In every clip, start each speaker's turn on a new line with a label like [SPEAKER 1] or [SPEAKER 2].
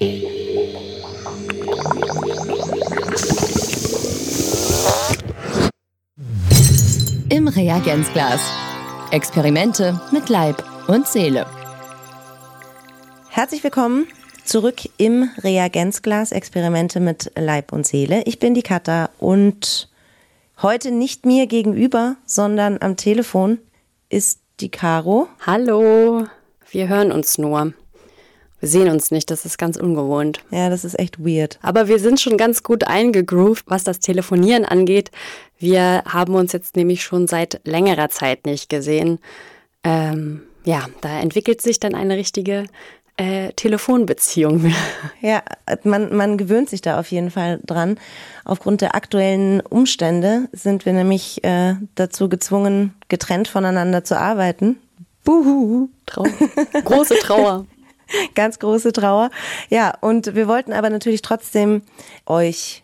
[SPEAKER 1] Im Reagenzglas. Experimente mit Leib und Seele.
[SPEAKER 2] Herzlich willkommen zurück im Reagenzglas. Experimente mit Leib und Seele. Ich bin die Katha und heute nicht mir gegenüber, sondern am Telefon ist die Caro.
[SPEAKER 3] Hallo, wir hören uns nur. Wir sehen uns nicht, das ist ganz ungewohnt.
[SPEAKER 2] Ja, das ist echt weird.
[SPEAKER 3] Aber wir sind schon ganz gut eingegroovt, was das Telefonieren angeht. Wir haben uns jetzt nämlich schon seit längerer Zeit nicht gesehen. Ähm, ja, da entwickelt sich dann eine richtige äh, Telefonbeziehung.
[SPEAKER 2] Ja, man, man gewöhnt sich da auf jeden Fall dran. Aufgrund der aktuellen Umstände sind wir nämlich äh, dazu gezwungen, getrennt voneinander zu arbeiten.
[SPEAKER 3] Buhu. Trauer. Große Trauer.
[SPEAKER 2] Ganz große Trauer. Ja, und wir wollten aber natürlich trotzdem euch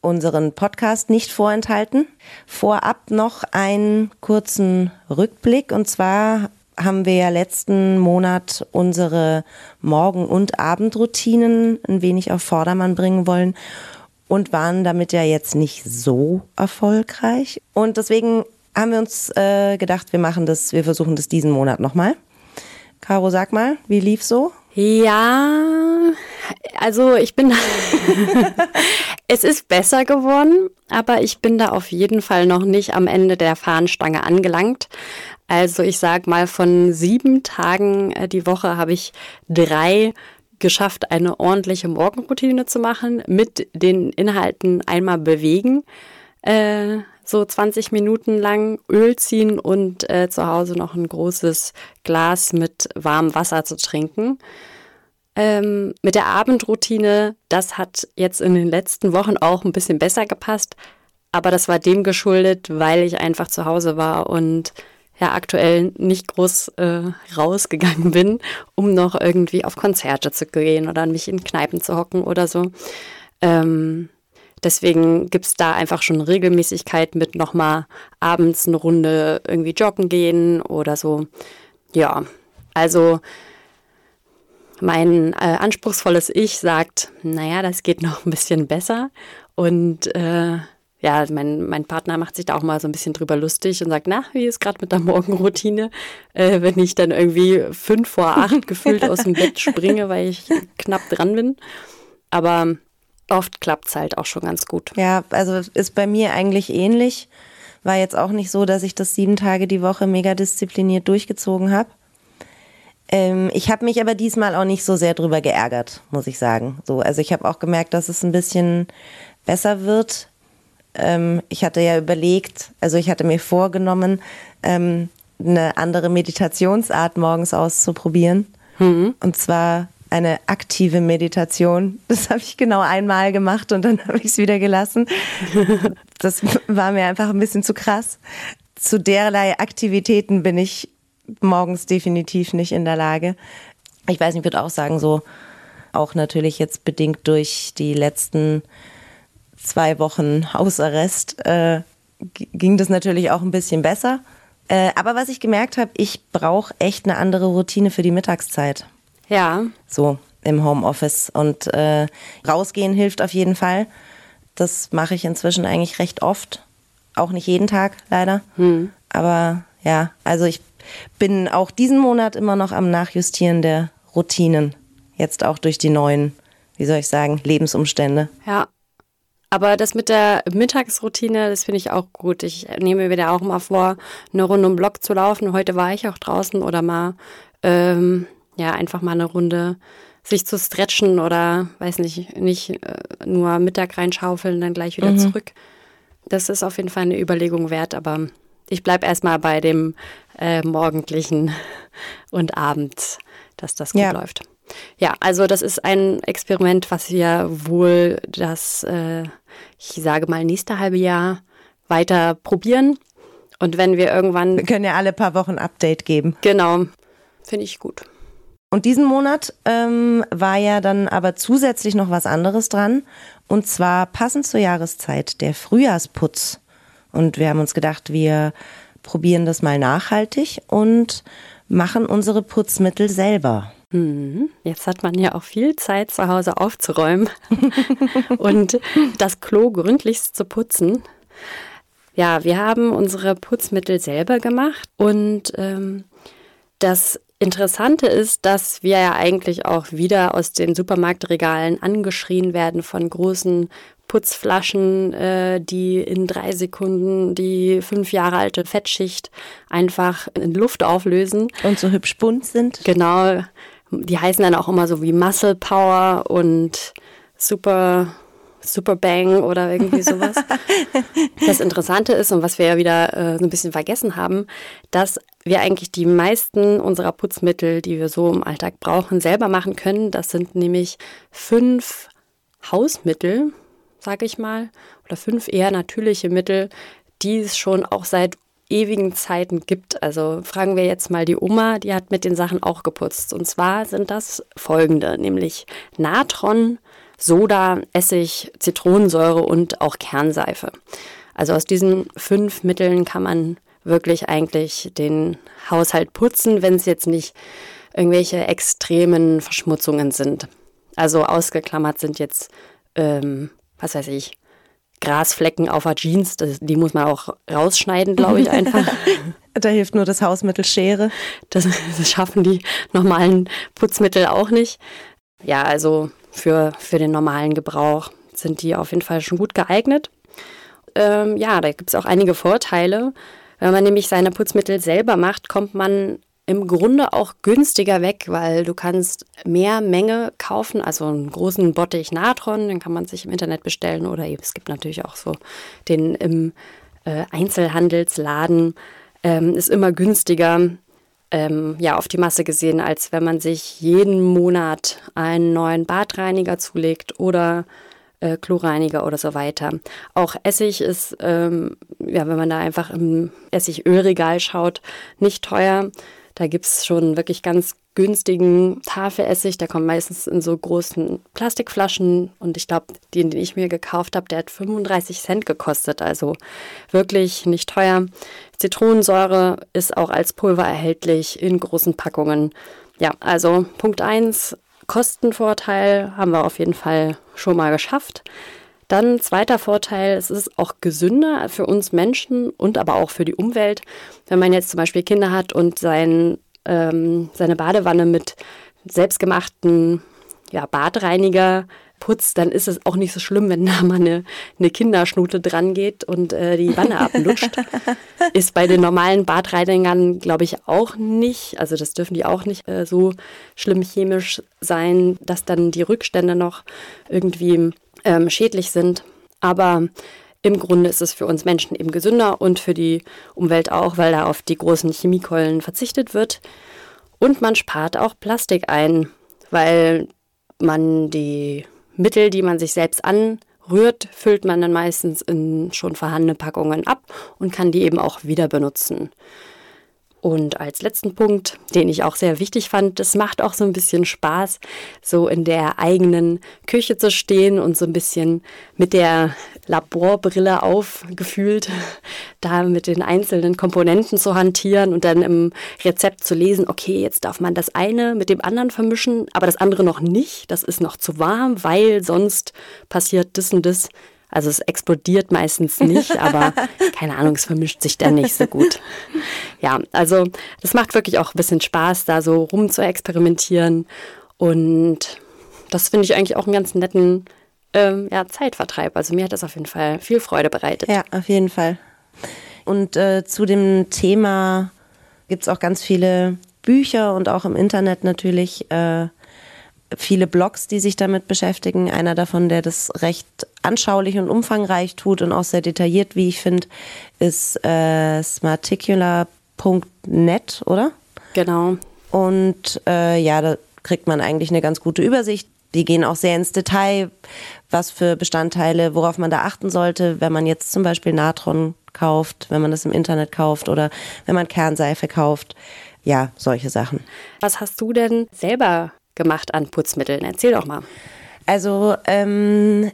[SPEAKER 2] unseren Podcast nicht vorenthalten. Vorab noch einen kurzen Rückblick. Und zwar haben wir ja letzten Monat unsere Morgen- und Abendroutinen ein wenig auf Vordermann bringen wollen und waren damit ja jetzt nicht so erfolgreich. Und deswegen haben wir uns äh, gedacht, wir machen das, wir versuchen das diesen Monat nochmal. Caro, sag mal, wie lief so?
[SPEAKER 3] Ja, also ich bin, es ist besser geworden, aber ich bin da auf jeden Fall noch nicht am Ende der Fahnenstange angelangt. Also ich sag mal, von sieben Tagen äh, die Woche habe ich drei geschafft, eine ordentliche Morgenroutine zu machen, mit den Inhalten einmal bewegen, äh, so 20 Minuten lang Öl ziehen und äh, zu Hause noch ein großes Glas mit warmem Wasser zu trinken. Ähm, mit der Abendroutine, das hat jetzt in den letzten Wochen auch ein bisschen besser gepasst, aber das war dem geschuldet, weil ich einfach zu Hause war und ja aktuell nicht groß äh, rausgegangen bin, um noch irgendwie auf Konzerte zu gehen oder mich in Kneipen zu hocken oder so. Ähm, Deswegen gibt es da einfach schon Regelmäßigkeit mit nochmal abends eine Runde irgendwie joggen gehen oder so. Ja, also mein äh, anspruchsvolles Ich sagt, naja, das geht noch ein bisschen besser. Und äh, ja, mein, mein Partner macht sich da auch mal so ein bisschen drüber lustig und sagt, na, wie ist gerade mit der Morgenroutine, äh, wenn ich dann irgendwie fünf vor acht gefühlt aus dem Bett springe, weil ich knapp dran bin. Aber oft klappt es halt auch schon ganz gut.
[SPEAKER 2] Ja, also ist bei mir eigentlich ähnlich. War jetzt auch nicht so, dass ich das sieben Tage die Woche mega diszipliniert durchgezogen habe. Ähm, ich habe mich aber diesmal auch nicht so sehr drüber geärgert, muss ich sagen. So, also ich habe auch gemerkt, dass es ein bisschen besser wird. Ähm, ich hatte ja überlegt, also ich hatte mir vorgenommen, ähm, eine andere Meditationsart morgens auszuprobieren. Mhm. Und zwar eine aktive Meditation. Das habe ich genau einmal gemacht und dann habe ich es wieder gelassen. Das war mir einfach ein bisschen zu krass. Zu derlei Aktivitäten bin ich morgens definitiv nicht in der Lage. Ich weiß nicht, ich würde auch sagen, so auch natürlich jetzt bedingt durch die letzten zwei Wochen Hausarrest äh, ging das natürlich auch ein bisschen besser. Äh, aber was ich gemerkt habe, ich brauche echt eine andere Routine für die Mittagszeit.
[SPEAKER 3] Ja.
[SPEAKER 2] So im Homeoffice. Und äh, rausgehen hilft auf jeden Fall. Das mache ich inzwischen eigentlich recht oft. Auch nicht jeden Tag, leider. Hm. Aber ja, also ich bin auch diesen Monat immer noch am Nachjustieren der Routinen. Jetzt auch durch die neuen, wie soll ich sagen, Lebensumstände.
[SPEAKER 3] Ja. Aber das mit der Mittagsroutine, das finde ich auch gut. Ich nehme mir wieder auch mal vor, eine Runde um Block zu laufen. Heute war ich auch draußen oder mal ähm, ja, einfach mal eine Runde sich zu stretchen oder, weiß nicht, nicht äh, nur Mittag reinschaufeln, dann gleich wieder mhm. zurück. Das ist auf jeden Fall eine Überlegung wert, aber ich bleibe erstmal bei dem äh, morgendlichen und abends, dass das gut ja. läuft. Ja, also das ist ein Experiment, was wir wohl das, äh, ich sage mal, nächste halbe Jahr weiter probieren. Und wenn wir irgendwann.
[SPEAKER 2] Wir können ja alle paar Wochen Update geben.
[SPEAKER 3] Genau. Finde ich gut.
[SPEAKER 2] Und diesen Monat ähm, war ja dann aber zusätzlich noch was anderes dran. Und zwar passend zur Jahreszeit, der Frühjahrsputz. Und wir haben uns gedacht, wir probieren das mal nachhaltig und machen unsere Putzmittel selber.
[SPEAKER 3] Mhm. Jetzt hat man ja auch viel Zeit zu Hause aufzuräumen und das Klo gründlichst zu putzen. Ja, wir haben unsere Putzmittel selber gemacht und ähm, das Interessante ist, dass wir ja eigentlich auch wieder aus den Supermarktregalen angeschrien werden von großen Putzflaschen, äh, die in drei Sekunden die fünf Jahre alte Fettschicht einfach in Luft auflösen.
[SPEAKER 2] Und so hübsch bunt sind.
[SPEAKER 3] Genau. Die heißen dann auch immer so wie Muscle Power und Super Super Bang oder irgendwie sowas. das Interessante ist und was wir ja wieder äh, so ein bisschen vergessen haben, dass wir eigentlich die meisten unserer Putzmittel, die wir so im Alltag brauchen, selber machen können. Das sind nämlich fünf Hausmittel, sage ich mal, oder fünf eher natürliche Mittel, die es schon auch seit ewigen Zeiten gibt. Also fragen wir jetzt mal die Oma, die hat mit den Sachen auch geputzt. Und zwar sind das folgende, nämlich Natron, Soda, Essig, Zitronensäure und auch Kernseife. Also aus diesen fünf Mitteln kann man wirklich eigentlich den Haushalt putzen, wenn es jetzt nicht irgendwelche extremen Verschmutzungen sind. Also ausgeklammert sind jetzt, ähm, was weiß ich, Grasflecken auf der Jeans, das, die muss man auch rausschneiden, glaube ich einfach.
[SPEAKER 2] da hilft nur das Hausmittel Schere.
[SPEAKER 3] Das, das schaffen die normalen Putzmittel auch nicht. Ja, also für, für den normalen Gebrauch sind die auf jeden Fall schon gut geeignet. Ähm, ja, da gibt es auch einige Vorteile. Wenn man nämlich seine Putzmittel selber macht, kommt man im Grunde auch günstiger weg, weil du kannst mehr Menge kaufen, also einen großen Bottich Natron, den kann man sich im Internet bestellen oder es gibt natürlich auch so den im äh, Einzelhandelsladen, ähm, ist immer günstiger ähm, ja, auf die Masse gesehen, als wenn man sich jeden Monat einen neuen Badreiniger zulegt oder äh, Chlorreiniger oder so weiter. Auch Essig ist, ähm, ja, wenn man da einfach im Essigölregal schaut, nicht teuer. Da gibt es schon wirklich ganz günstigen Tafelessig. Der kommt meistens in so großen Plastikflaschen. Und ich glaube, den, den ich mir gekauft habe, der hat 35 Cent gekostet. Also wirklich nicht teuer. Zitronensäure ist auch als Pulver erhältlich in großen Packungen. Ja, also Punkt 1, Kostenvorteil haben wir auf jeden Fall schon mal geschafft. Dann zweiter Vorteil, es ist auch gesünder für uns Menschen und aber auch für die Umwelt. Wenn man jetzt zum Beispiel Kinder hat und sein, ähm, seine Badewanne mit selbstgemachten ja, Badreiniger putzt, dann ist es auch nicht so schlimm, wenn da mal eine, eine Kinderschnute dran geht und äh, die Wanne ablutscht. ist bei den normalen Badreinigern, glaube ich, auch nicht. Also das dürfen die auch nicht äh, so schlimm chemisch sein, dass dann die Rückstände noch irgendwie ähm, schädlich sind. Aber im Grunde ist es für uns Menschen eben gesünder und für die Umwelt auch, weil da auf die großen Chemiekeulen verzichtet wird. Und man spart auch Plastik ein, weil man die Mittel, die man sich selbst anrührt, füllt man dann meistens in schon vorhandene Packungen ab und kann die eben auch wieder benutzen. Und als letzten Punkt, den ich auch sehr wichtig fand, es macht auch so ein bisschen Spaß, so in der eigenen Küche zu stehen und so ein bisschen mit der Laborbrille aufgefühlt, da mit den einzelnen Komponenten zu hantieren und dann im Rezept zu lesen, okay, jetzt darf man das eine mit dem anderen vermischen, aber das andere noch nicht, das ist noch zu warm, weil sonst passiert das und das. Also es explodiert meistens nicht, aber keine Ahnung, es vermischt sich dann nicht so gut. Ja, also das macht wirklich auch ein bisschen Spaß, da so rum zu experimentieren. Und das finde ich eigentlich auch einen ganz netten ähm, ja, Zeitvertreib. Also mir hat das auf jeden Fall viel Freude bereitet.
[SPEAKER 2] Ja, auf jeden Fall. Und äh, zu dem Thema gibt es auch ganz viele Bücher und auch im Internet natürlich äh, viele Blogs, die sich damit beschäftigen. Einer davon, der das recht anschaulich und umfangreich tut und auch sehr detailliert, wie ich finde, ist äh, smarticular.net, oder?
[SPEAKER 3] Genau.
[SPEAKER 2] Und äh, ja, da kriegt man eigentlich eine ganz gute Übersicht. Die gehen auch sehr ins Detail, was für Bestandteile, worauf man da achten sollte, wenn man jetzt zum Beispiel Natron kauft, wenn man das im Internet kauft oder wenn man Kernseife kauft. Ja, solche Sachen.
[SPEAKER 3] Was hast du denn selber gemacht an Putzmitteln? Erzähl doch mal.
[SPEAKER 2] Also, ähm,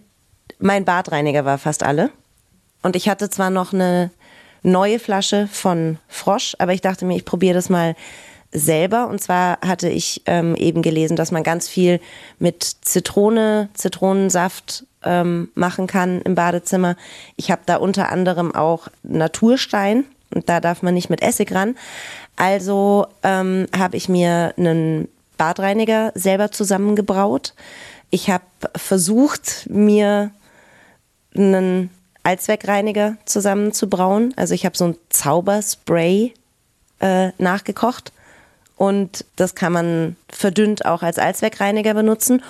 [SPEAKER 2] mein Badreiniger war fast alle. Und ich hatte zwar noch eine neue Flasche von Frosch, aber ich dachte mir, ich probiere das mal selber. Und zwar hatte ich ähm, eben gelesen, dass man ganz viel mit Zitrone, Zitronensaft ähm, machen kann im Badezimmer. Ich habe da unter anderem auch Naturstein und da darf man nicht mit Essig ran. Also ähm, habe ich mir einen Badreiniger selber zusammengebraut. Ich habe versucht, mir einen Allzweckreiniger zusammenzubrauen. Also ich habe so ein Zauberspray äh, nachgekocht und das kann man verdünnt auch als Allzweckreiniger benutzen.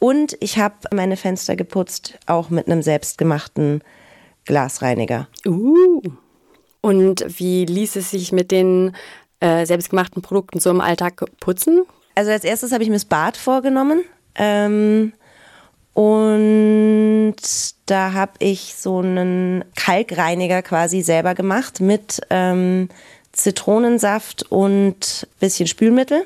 [SPEAKER 2] Und ich habe meine Fenster geputzt, auch mit einem selbstgemachten Glasreiniger.
[SPEAKER 3] Uh. Und wie ließ es sich mit den äh, selbstgemachten Produkten so im Alltag putzen?
[SPEAKER 2] Also als erstes habe ich mir das Bad vorgenommen. Ähm, und da habe ich so einen Kalkreiniger quasi selber gemacht mit ähm, Zitronensaft und bisschen Spülmittel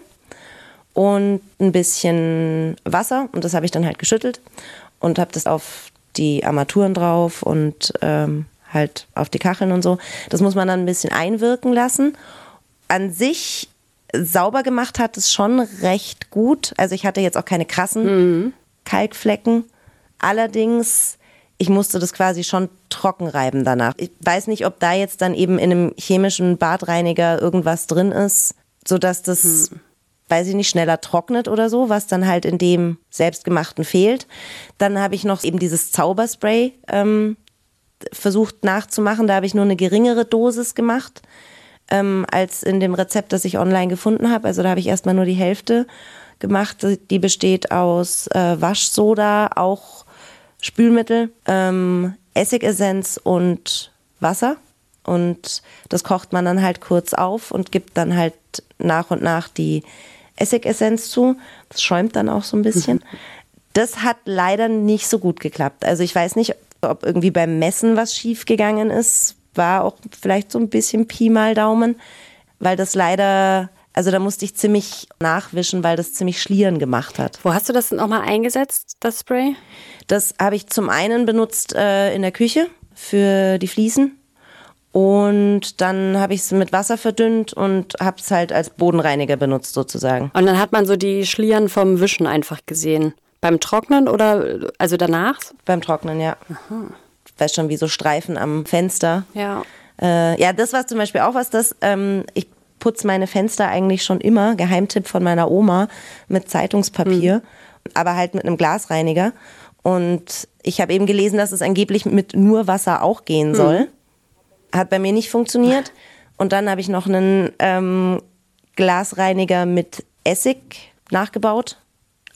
[SPEAKER 2] und ein bisschen Wasser. Und das habe ich dann halt geschüttelt und habe das auf die Armaturen drauf und ähm, halt auf die Kacheln und so. Das muss man dann ein bisschen einwirken lassen. An sich sauber gemacht hat es schon recht gut. Also ich hatte jetzt auch keine krassen mhm. Kalkflecken. Allerdings, ich musste das quasi schon trocken reiben danach. Ich weiß nicht, ob da jetzt dann eben in einem chemischen Badreiniger irgendwas drin ist, sodass das, mhm. weiß ich nicht, schneller trocknet oder so, was dann halt in dem selbstgemachten fehlt. Dann habe ich noch eben dieses Zauberspray ähm, versucht nachzumachen. Da habe ich nur eine geringere Dosis gemacht ähm, als in dem Rezept, das ich online gefunden habe. Also da habe ich erstmal nur die Hälfte gemacht. Die besteht aus äh, Waschsoda, auch Spülmittel, ähm, Essigessenz und Wasser. Und das kocht man dann halt kurz auf und gibt dann halt nach und nach die Essigessenz zu. Das schäumt dann auch so ein bisschen. Das hat leider nicht so gut geklappt. Also ich weiß nicht, ob irgendwie beim Messen was schiefgegangen ist. War auch vielleicht so ein bisschen Pi mal Daumen, weil das leider also da musste ich ziemlich nachwischen, weil das ziemlich Schlieren gemacht hat.
[SPEAKER 3] Wo hast du das nochmal eingesetzt, das Spray?
[SPEAKER 2] Das habe ich zum einen benutzt äh, in der Küche für die Fliesen. Und dann habe ich es mit Wasser verdünnt und habe es halt als Bodenreiniger benutzt sozusagen.
[SPEAKER 3] Und dann hat man so die Schlieren vom Wischen einfach gesehen. Beim Trocknen oder also danach?
[SPEAKER 2] Beim Trocknen, ja. Aha. Weiß schon, wie so Streifen am Fenster.
[SPEAKER 3] Ja.
[SPEAKER 2] Äh, ja, das war zum Beispiel auch was, das ähm, ich putze meine Fenster eigentlich schon immer, Geheimtipp von meiner Oma, mit Zeitungspapier, mhm. aber halt mit einem Glasreiniger. Und ich habe eben gelesen, dass es angeblich mit nur Wasser auch gehen soll. Mhm. Hat bei mir nicht funktioniert. Und dann habe ich noch einen ähm, Glasreiniger mit Essig nachgebaut.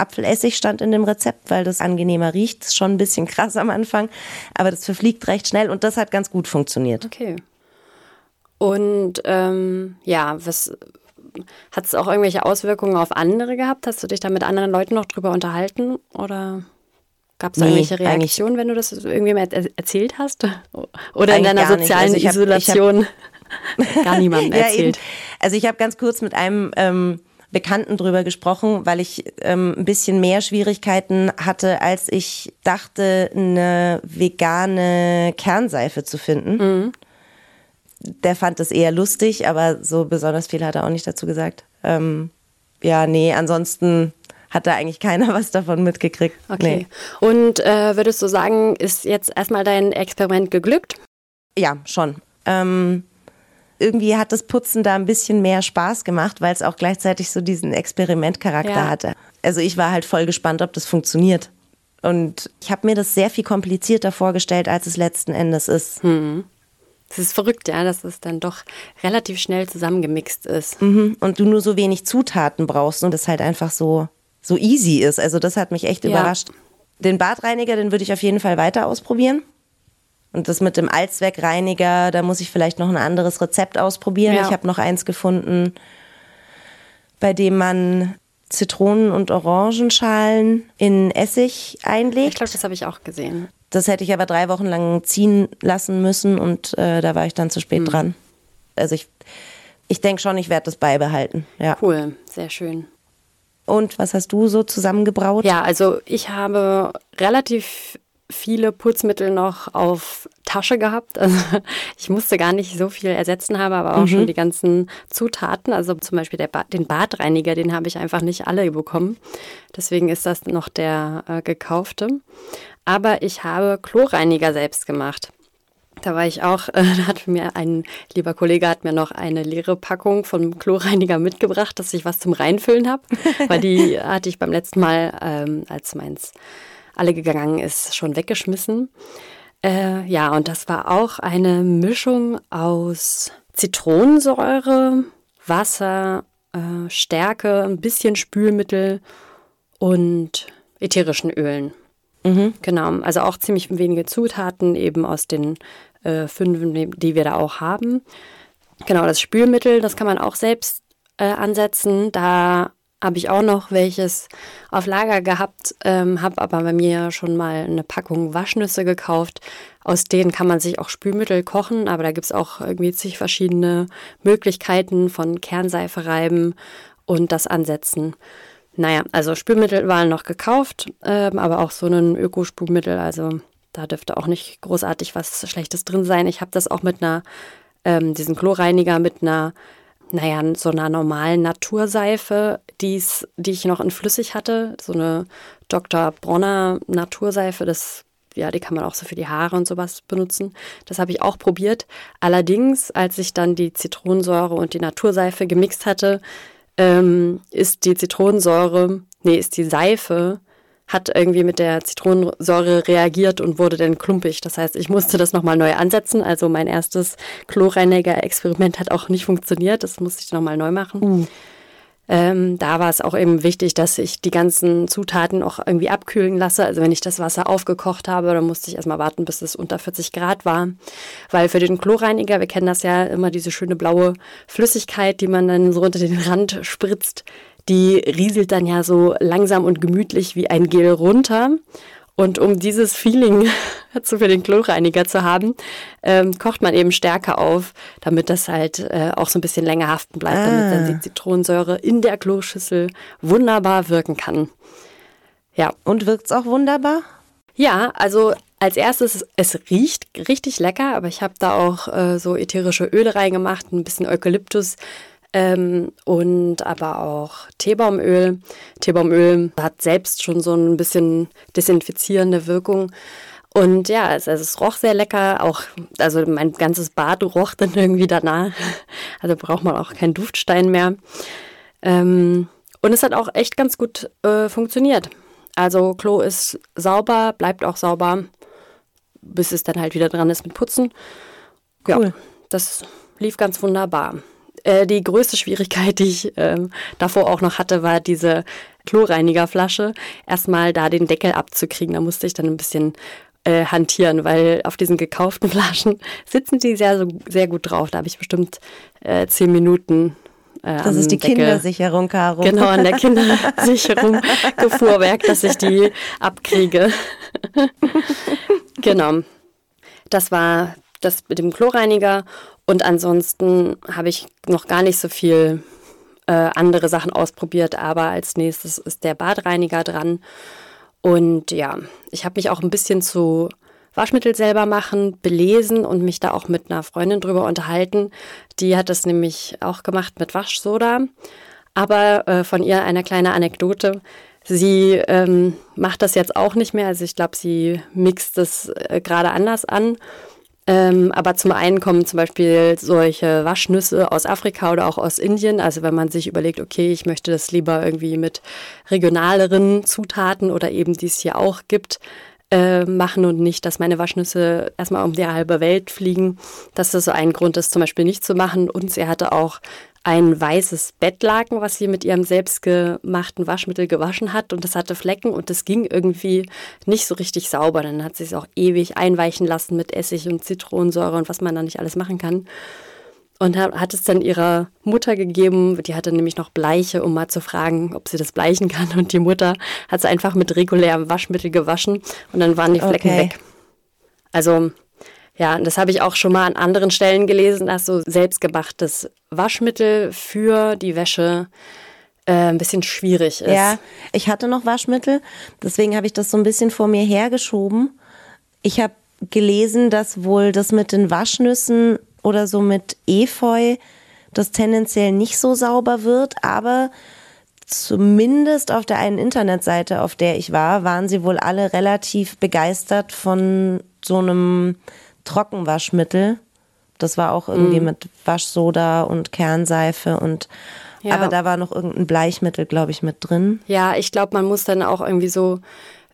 [SPEAKER 2] Apfelessig stand in dem Rezept, weil das angenehmer riecht. Ist schon ein bisschen krass am Anfang, aber das verfliegt recht schnell und das hat ganz gut funktioniert.
[SPEAKER 3] Okay. Und ähm, ja, was hat es auch irgendwelche Auswirkungen auf andere gehabt? Hast du dich da mit anderen Leuten noch drüber unterhalten? Oder gab es nee, irgendwelche Reaktionen, wenn du das irgendwie mal erzählt hast? Oder in deiner sozialen also Isolation hab, gar niemandem erzählt?
[SPEAKER 2] Ja, also ich habe ganz kurz mit einem ähm, Bekannten drüber gesprochen, weil ich ähm, ein bisschen mehr Schwierigkeiten hatte, als ich dachte, eine vegane Kernseife zu finden. Mhm der fand es eher lustig, aber so besonders viel hat er auch nicht dazu gesagt. Ähm, ja, nee, ansonsten hat da eigentlich keiner was davon mitgekriegt.
[SPEAKER 3] Okay. Nee. Und äh, würdest du sagen, ist jetzt erstmal dein Experiment geglückt?
[SPEAKER 2] Ja, schon. Ähm, irgendwie hat das Putzen da ein bisschen mehr Spaß gemacht, weil es auch gleichzeitig so diesen Experimentcharakter ja. hatte. Also ich war halt voll gespannt, ob das funktioniert. Und ich habe mir das sehr viel komplizierter vorgestellt, als es letzten Endes ist.
[SPEAKER 3] Hm. Es ist verrückt, ja, dass es dann doch relativ schnell zusammengemixt ist.
[SPEAKER 2] Mhm. Und du nur so wenig Zutaten brauchst und es halt einfach so, so easy ist. Also das hat mich echt ja. überrascht. Den Badreiniger, den würde ich auf jeden Fall weiter ausprobieren. Und das mit dem Allzweckreiniger, da muss ich vielleicht noch ein anderes Rezept ausprobieren. Ja. Ich habe noch eins gefunden, bei dem man Zitronen- und Orangenschalen in Essig einlegt.
[SPEAKER 3] Ich glaube, das habe ich auch gesehen.
[SPEAKER 2] Das hätte ich aber drei Wochen lang ziehen lassen müssen und äh, da war ich dann zu spät mhm. dran. Also ich, ich denke schon, ich werde das beibehalten. Ja.
[SPEAKER 3] Cool, sehr schön.
[SPEAKER 2] Und was hast du so zusammengebraut?
[SPEAKER 3] Ja, also ich habe relativ viele Putzmittel noch auf Tasche gehabt. Also ich musste gar nicht so viel ersetzen haben, aber auch mhm. schon die ganzen Zutaten. Also zum Beispiel ba den Badreiniger, den habe ich einfach nicht alle bekommen. Deswegen ist das noch der äh, gekaufte. Aber ich habe Chlorreiniger selbst gemacht. Da war ich auch, äh, da hat mir ein lieber Kollege hat mir noch eine leere Packung von Chlorreiniger mitgebracht, dass ich was zum Reinfüllen habe, weil die hatte ich beim letzten Mal, ähm, als meins alle gegangen ist, schon weggeschmissen. Äh, ja, und das war auch eine Mischung aus Zitronensäure, Wasser, äh, Stärke, ein bisschen Spülmittel und ätherischen Ölen. Mhm. Genau, also auch ziemlich wenige Zutaten eben aus den äh, fünf, die wir da auch haben. Genau, das Spülmittel, das kann man auch selbst äh, ansetzen. Da habe ich auch noch welches auf Lager gehabt, ähm, habe aber bei mir schon mal eine Packung Waschnüsse gekauft. Aus denen kann man sich auch Spülmittel kochen, aber da gibt es auch irgendwie zig verschiedene Möglichkeiten von Kernseife reiben und das ansetzen. Naja, also Spülmittel waren noch gekauft, ähm, aber auch so ein Ökospülmittel, also da dürfte auch nicht großartig was Schlechtes drin sein. Ich habe das auch mit einer, ähm, diesen Chlorreiniger mit einer, naja, so einer normalen Naturseife, die's, die ich noch in flüssig hatte. So eine Dr. Bronner Naturseife, das ja, die kann man auch so für die Haare und sowas benutzen. Das habe ich auch probiert. Allerdings, als ich dann die Zitronensäure und die Naturseife gemixt hatte, ähm, ist die Zitronensäure, nee, ist die Seife hat irgendwie mit der Zitronensäure reagiert und wurde dann klumpig. Das heißt, ich musste das nochmal neu ansetzen. Also mein erstes Chlorreiniger-Experiment hat auch nicht funktioniert. Das musste ich nochmal neu machen. Mhm. Ähm, da war es auch eben wichtig, dass ich die ganzen Zutaten auch irgendwie abkühlen lasse. Also wenn ich das Wasser aufgekocht habe, dann musste ich erstmal warten, bis es unter 40 Grad war. Weil für den Chlorreiniger, wir kennen das ja immer, diese schöne blaue Flüssigkeit, die man dann so unter den Rand spritzt, die rieselt dann ja so langsam und gemütlich wie ein Gel runter. Und um dieses Feeling für den Chlorreiniger zu haben, ähm, kocht man eben Stärke auf, damit das halt äh, auch so ein bisschen länger haften bleibt, ah. damit dann die Zitronensäure in der Kloschüssel wunderbar wirken kann.
[SPEAKER 2] Ja. Und wirkt es auch wunderbar?
[SPEAKER 3] Ja, also als erstes, es riecht richtig lecker, aber ich habe da auch äh, so ätherische Öle reingemacht, ein bisschen Eukalyptus, ähm, und aber auch Teebaumöl. Teebaumöl hat selbst schon so ein bisschen desinfizierende Wirkung. Und ja, es, also es roch sehr lecker. Auch, also mein ganzes Bad roch dann irgendwie danach. Also braucht man auch keinen Duftstein mehr. Ähm, und es hat auch echt ganz gut äh, funktioniert. Also Klo ist sauber, bleibt auch sauber, bis es dann halt wieder dran ist mit Putzen. Ja, cool. das lief ganz wunderbar. Äh, die größte Schwierigkeit, die ich äh, davor auch noch hatte, war diese Chlorreinigerflasche. Erstmal da den Deckel abzukriegen. Da musste ich dann ein bisschen äh, hantieren, weil auf diesen gekauften Flaschen sitzen die sehr, sehr gut drauf. Da habe ich bestimmt äh, zehn Minuten.
[SPEAKER 2] Äh, das ist die Deckel. Kindersicherung, Caro.
[SPEAKER 3] Genau, an der Kindersicherung gefuhrwerk, dass ich die abkriege. genau. Das war das mit dem Chlorreiniger und ansonsten habe ich noch gar nicht so viel äh, andere Sachen ausprobiert, aber als nächstes ist der Badreiniger dran. Und ja, ich habe mich auch ein bisschen zu Waschmittel selber machen, belesen und mich da auch mit einer Freundin drüber unterhalten. Die hat das nämlich auch gemacht mit Waschsoda. Aber äh, von ihr eine kleine Anekdote. Sie ähm, macht das jetzt auch nicht mehr. Also ich glaube, sie mixt das äh, gerade anders an ähm, aber zum einen kommen zum Beispiel solche Waschnüsse aus Afrika oder auch aus Indien. Also wenn man sich überlegt, okay, ich möchte das lieber irgendwie mit regionaleren Zutaten oder eben die es hier auch gibt, äh, machen und nicht, dass meine Waschnüsse erstmal um die halbe Welt fliegen. Dass das so ein Grund ist, zum Beispiel nicht zu machen. Und sie hatte auch ein weißes Bettlaken, was sie mit ihrem selbstgemachten Waschmittel gewaschen hat und das hatte Flecken und das ging irgendwie nicht so richtig sauber. Dann hat sie es auch ewig einweichen lassen mit Essig und Zitronensäure und was man da nicht alles machen kann. Und hat es dann ihrer Mutter gegeben, die hatte nämlich noch Bleiche, um mal zu fragen, ob sie das bleichen kann. Und die Mutter hat es einfach mit regulärem Waschmittel gewaschen und dann waren die Flecken okay. weg. Also ja, das habe ich auch schon mal an anderen Stellen gelesen, dass so selbstgemachtes Waschmittel für die Wäsche äh, ein bisschen schwierig ist.
[SPEAKER 2] Ja, ich hatte noch Waschmittel, deswegen habe ich das so ein bisschen vor mir hergeschoben. Ich habe gelesen, dass wohl das mit den Waschnüssen oder so mit Efeu, das tendenziell nicht so sauber wird, aber zumindest auf der einen Internetseite, auf der ich war, waren sie wohl alle relativ begeistert von so einem Trockenwaschmittel. Das war auch irgendwie mm. mit Waschsoda und Kernseife und ja. aber da war noch irgendein Bleichmittel, glaube ich, mit drin.
[SPEAKER 3] Ja, ich glaube, man muss dann auch irgendwie so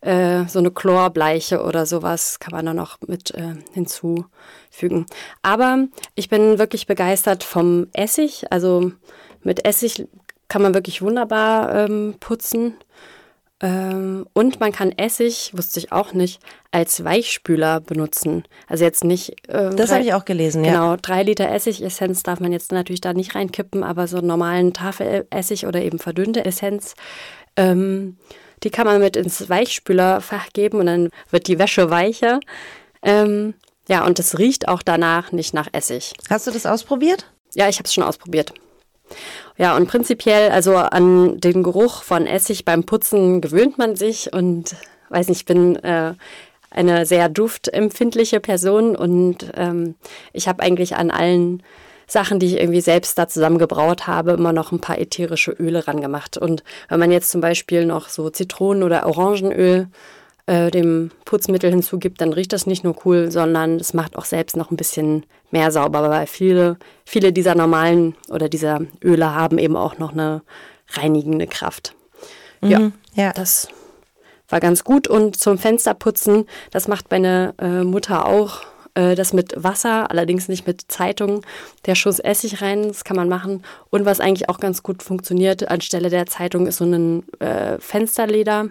[SPEAKER 3] äh, so eine Chlorbleiche oder sowas kann man dann noch mit äh, hinzufügen. Aber ich bin wirklich begeistert vom Essig. Also mit Essig kann man wirklich wunderbar ähm, putzen. Ähm, und man kann Essig, wusste ich auch nicht, als Weichspüler benutzen. Also jetzt nicht.
[SPEAKER 2] Ähm, das habe ich auch gelesen,
[SPEAKER 3] ja. Genau, drei Liter Essigessenz darf man jetzt natürlich da nicht reinkippen, aber so normalen Tafelessig oder eben verdünnte Essenz. Ähm, die kann man mit ins Weichspülerfach geben und dann wird die Wäsche weicher. Ähm, ja, und es riecht auch danach nicht nach Essig.
[SPEAKER 2] Hast du das ausprobiert?
[SPEAKER 3] Ja, ich habe es schon ausprobiert. Ja, und prinzipiell, also an den Geruch von Essig beim Putzen gewöhnt man sich und weiß nicht, ich bin äh, eine sehr duftempfindliche Person und ähm, ich habe eigentlich an allen Sachen, die ich irgendwie selbst da zusammengebraut habe, immer noch ein paar ätherische Öle rangemacht. Und wenn man jetzt zum Beispiel noch so Zitronen- oder Orangenöl äh, dem Putzmittel hinzugibt, dann riecht das nicht nur cool, sondern es macht auch selbst noch ein bisschen mehr sauber, weil viele, viele dieser normalen oder dieser Öle haben eben auch noch eine reinigende Kraft. Mhm, ja, ja, das war ganz gut. Und zum Fensterputzen, das macht meine äh, Mutter auch äh, das mit Wasser, allerdings nicht mit Zeitung, der Schuss Essig rein, das kann man machen. Und was eigentlich auch ganz gut funktioniert anstelle der Zeitung ist so ein äh, Fensterleder.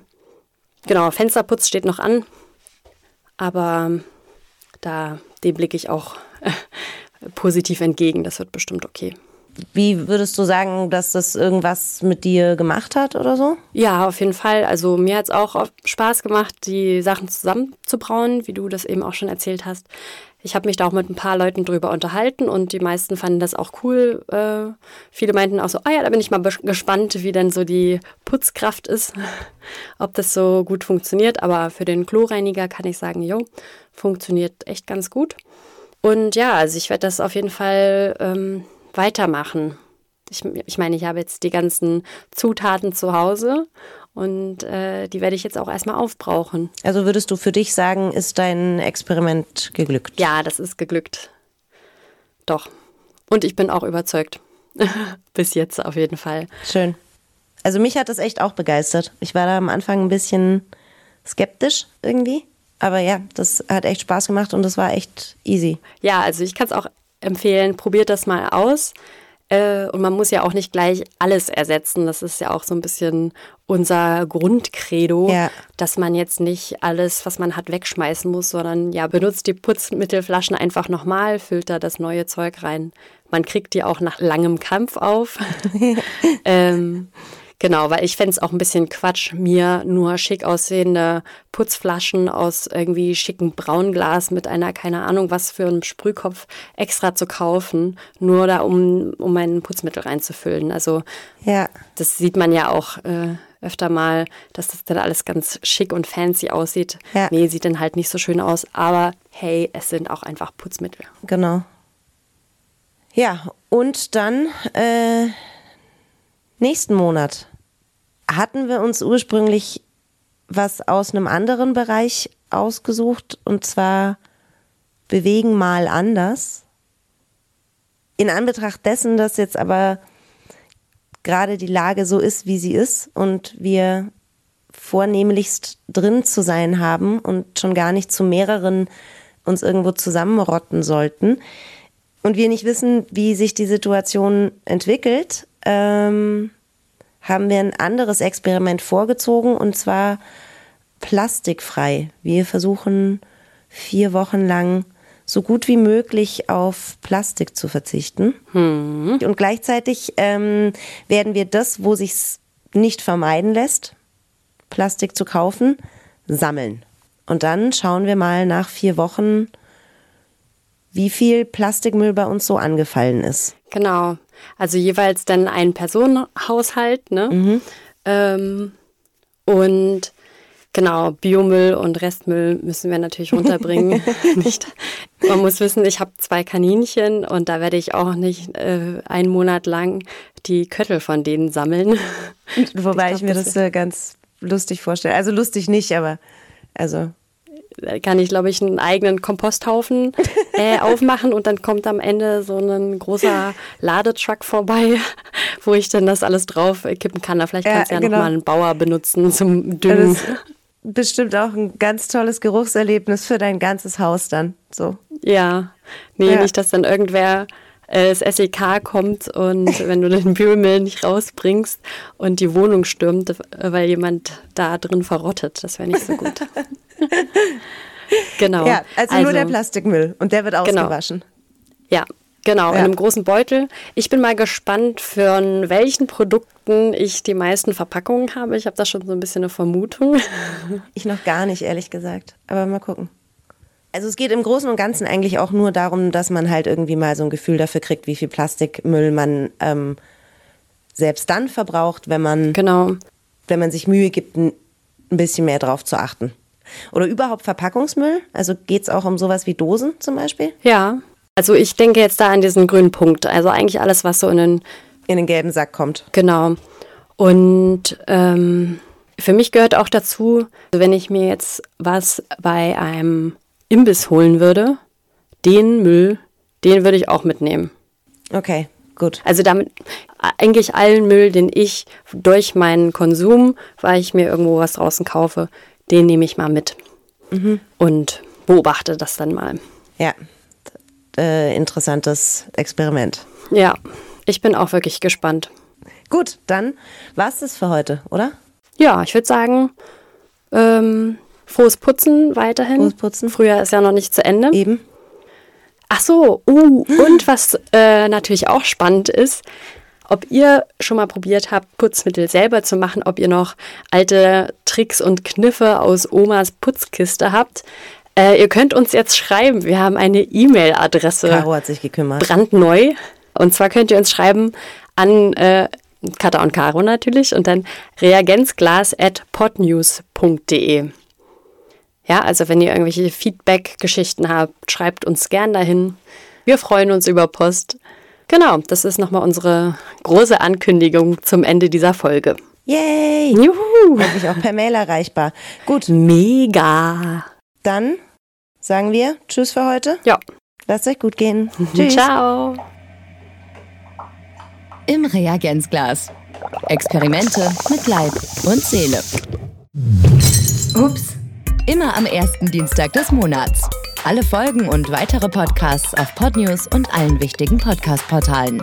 [SPEAKER 3] Genau, Fensterputz steht noch an, aber da dem blicke ich auch äh, positiv entgegen. Das wird bestimmt okay.
[SPEAKER 2] Wie würdest du sagen, dass das irgendwas mit dir gemacht hat oder so?
[SPEAKER 3] Ja, auf jeden Fall. Also mir hat es auch Spaß gemacht, die Sachen zusammenzubrauen, wie du das eben auch schon erzählt hast. Ich habe mich da auch mit ein paar Leuten drüber unterhalten und die meisten fanden das auch cool. Äh, viele meinten auch so, ah ja, da bin ich mal gespannt, wie denn so die Putzkraft ist, ob das so gut funktioniert. Aber für den Kloreiniger kann ich sagen, jo, funktioniert echt ganz gut. Und ja, also ich werde das auf jeden Fall ähm, weitermachen. Ich, ich meine, ich habe jetzt die ganzen Zutaten zu Hause und äh, die werde ich jetzt auch erstmal aufbrauchen.
[SPEAKER 2] Also würdest du für dich sagen, ist dein Experiment geglückt?
[SPEAKER 3] Ja, das ist geglückt. Doch. Und ich bin auch überzeugt. Bis jetzt auf jeden Fall.
[SPEAKER 2] Schön. Also mich hat das echt auch begeistert. Ich war da am Anfang ein bisschen skeptisch irgendwie. Aber ja, das hat echt Spaß gemacht und das war echt easy.
[SPEAKER 3] Ja, also ich kann es auch empfehlen, probiert das mal aus. Äh, und man muss ja auch nicht gleich alles ersetzen. Das ist ja auch so ein bisschen unser Grundcredo, ja. dass man jetzt nicht alles, was man hat, wegschmeißen muss, sondern ja, benutzt die Putzmittelflaschen einfach nochmal, füllt da das neue Zeug rein. Man kriegt die auch nach langem Kampf auf. ähm, Genau, weil ich fände es auch ein bisschen Quatsch, mir nur schick aussehende Putzflaschen aus irgendwie schicken Braunglas mit einer, keine Ahnung, was für einem Sprühkopf extra zu kaufen, nur da, um, um mein Putzmittel reinzufüllen. Also ja. das sieht man ja auch äh, öfter mal, dass das dann alles ganz schick und fancy aussieht. Ja. Nee, sieht dann halt nicht so schön aus, aber hey, es sind auch einfach Putzmittel.
[SPEAKER 2] Genau. Ja, und dann äh, nächsten Monat hatten wir uns ursprünglich was aus einem anderen Bereich ausgesucht und zwar bewegen mal anders. In Anbetracht dessen, dass jetzt aber gerade die Lage so ist, wie sie ist und wir vornehmlichst drin zu sein haben und schon gar nicht zu mehreren uns irgendwo zusammenrotten sollten und wir nicht wissen, wie sich die Situation entwickelt, ähm, haben wir ein anderes Experiment vorgezogen und zwar plastikfrei. Wir versuchen vier Wochen lang so gut wie möglich auf Plastik zu verzichten. Hm. Und gleichzeitig ähm, werden wir das, wo sich nicht vermeiden lässt, Plastik zu kaufen, sammeln. Und dann schauen wir mal nach vier Wochen, wie viel Plastikmüll bei uns so angefallen ist.
[SPEAKER 3] Genau. Also jeweils dann ein Personenhaushalt, ne? Mhm. Ähm, und Genau, Biomüll und Restmüll müssen wir natürlich runterbringen. nicht, man muss wissen, ich habe zwei Kaninchen und da werde ich auch nicht äh, einen Monat lang die Köttel von denen sammeln.
[SPEAKER 2] Wobei ich, glaub, ich mir das, das ganz lustig vorstelle. Also lustig nicht, aber also
[SPEAKER 3] kann ich, glaube ich, einen eigenen Komposthaufen äh, aufmachen und dann kommt am Ende so ein großer Ladetruck vorbei, wo ich dann das alles drauf kippen kann. Da vielleicht kannst du ja, ja genau. nochmal einen Bauer benutzen zum Düngen.
[SPEAKER 2] bestimmt auch ein ganz tolles Geruchserlebnis für dein ganzes Haus dann. So.
[SPEAKER 3] Ja, nee, ja. nicht, dass dann irgendwer äh, das SEK kommt und wenn du den Biomehl nicht rausbringst und die Wohnung stürmt, weil jemand da drin verrottet. Das wäre nicht so gut. genau.
[SPEAKER 2] Ja, also, also, nur der Plastikmüll und der wird genau. ausgewaschen. Genau.
[SPEAKER 3] Ja, Genau, ja. in einem großen Beutel. Ich bin mal gespannt, von welchen Produkten ich die meisten Verpackungen habe. Ich habe da schon so ein bisschen eine Vermutung.
[SPEAKER 2] Ich noch gar nicht, ehrlich gesagt. Aber mal gucken. Also es geht im Großen und Ganzen eigentlich auch nur darum, dass man halt irgendwie mal so ein Gefühl dafür kriegt, wie viel Plastikmüll man ähm, selbst dann verbraucht, wenn man,
[SPEAKER 3] genau.
[SPEAKER 2] wenn man sich Mühe gibt, ein bisschen mehr drauf zu achten. Oder überhaupt Verpackungsmüll? Also geht es auch um sowas wie Dosen zum Beispiel?
[SPEAKER 3] Ja, also ich denke jetzt da an diesen grünen Punkt. Also eigentlich alles, was so in den...
[SPEAKER 2] In den gelben Sack kommt.
[SPEAKER 3] Genau. Und ähm, für mich gehört auch dazu, wenn ich mir jetzt was bei einem Imbiss holen würde, den Müll, den würde ich auch mitnehmen.
[SPEAKER 2] Okay, gut.
[SPEAKER 3] Also damit eigentlich allen Müll, den ich durch meinen Konsum, weil ich mir irgendwo was draußen kaufe, den nehme ich mal mit mhm. und beobachte das dann mal.
[SPEAKER 2] Ja, äh, interessantes Experiment.
[SPEAKER 3] Ja, ich bin auch wirklich gespannt.
[SPEAKER 2] Gut, dann war es das für heute, oder?
[SPEAKER 3] Ja, ich würde sagen, ähm, frohes Putzen weiterhin.
[SPEAKER 2] Frohes Putzen.
[SPEAKER 3] Früher ist ja noch nicht zu Ende.
[SPEAKER 2] Eben.
[SPEAKER 3] Ach so, uh, und was äh, natürlich auch spannend ist, ob ihr schon mal probiert habt, Putzmittel selber zu machen, ob ihr noch alte Tricks und Kniffe aus Omas Putzkiste habt. Äh, ihr könnt uns jetzt schreiben. Wir haben eine E-Mail-Adresse.
[SPEAKER 2] Caro hat sich gekümmert.
[SPEAKER 3] Brandneu. Und zwar könnt ihr uns schreiben an äh, Katha und Caro natürlich und dann reagenzglas.podnews.de. Ja, also wenn ihr irgendwelche Feedback-Geschichten habt, schreibt uns gern dahin. Wir freuen uns über Post. Genau, das ist nochmal unsere große Ankündigung zum Ende dieser Folge.
[SPEAKER 2] Yay! Juhu! Endlich auch per Mail erreichbar. Gut.
[SPEAKER 3] Mega!
[SPEAKER 2] Dann sagen wir Tschüss für heute.
[SPEAKER 3] Ja.
[SPEAKER 2] Lasst euch gut gehen.
[SPEAKER 3] Tschüss. Ciao.
[SPEAKER 1] Im Reagenzglas. Experimente mit Leib und Seele. Ups. Immer am ersten Dienstag des Monats. Alle Folgen und weitere Podcasts auf Podnews und allen wichtigen Podcast-Portalen.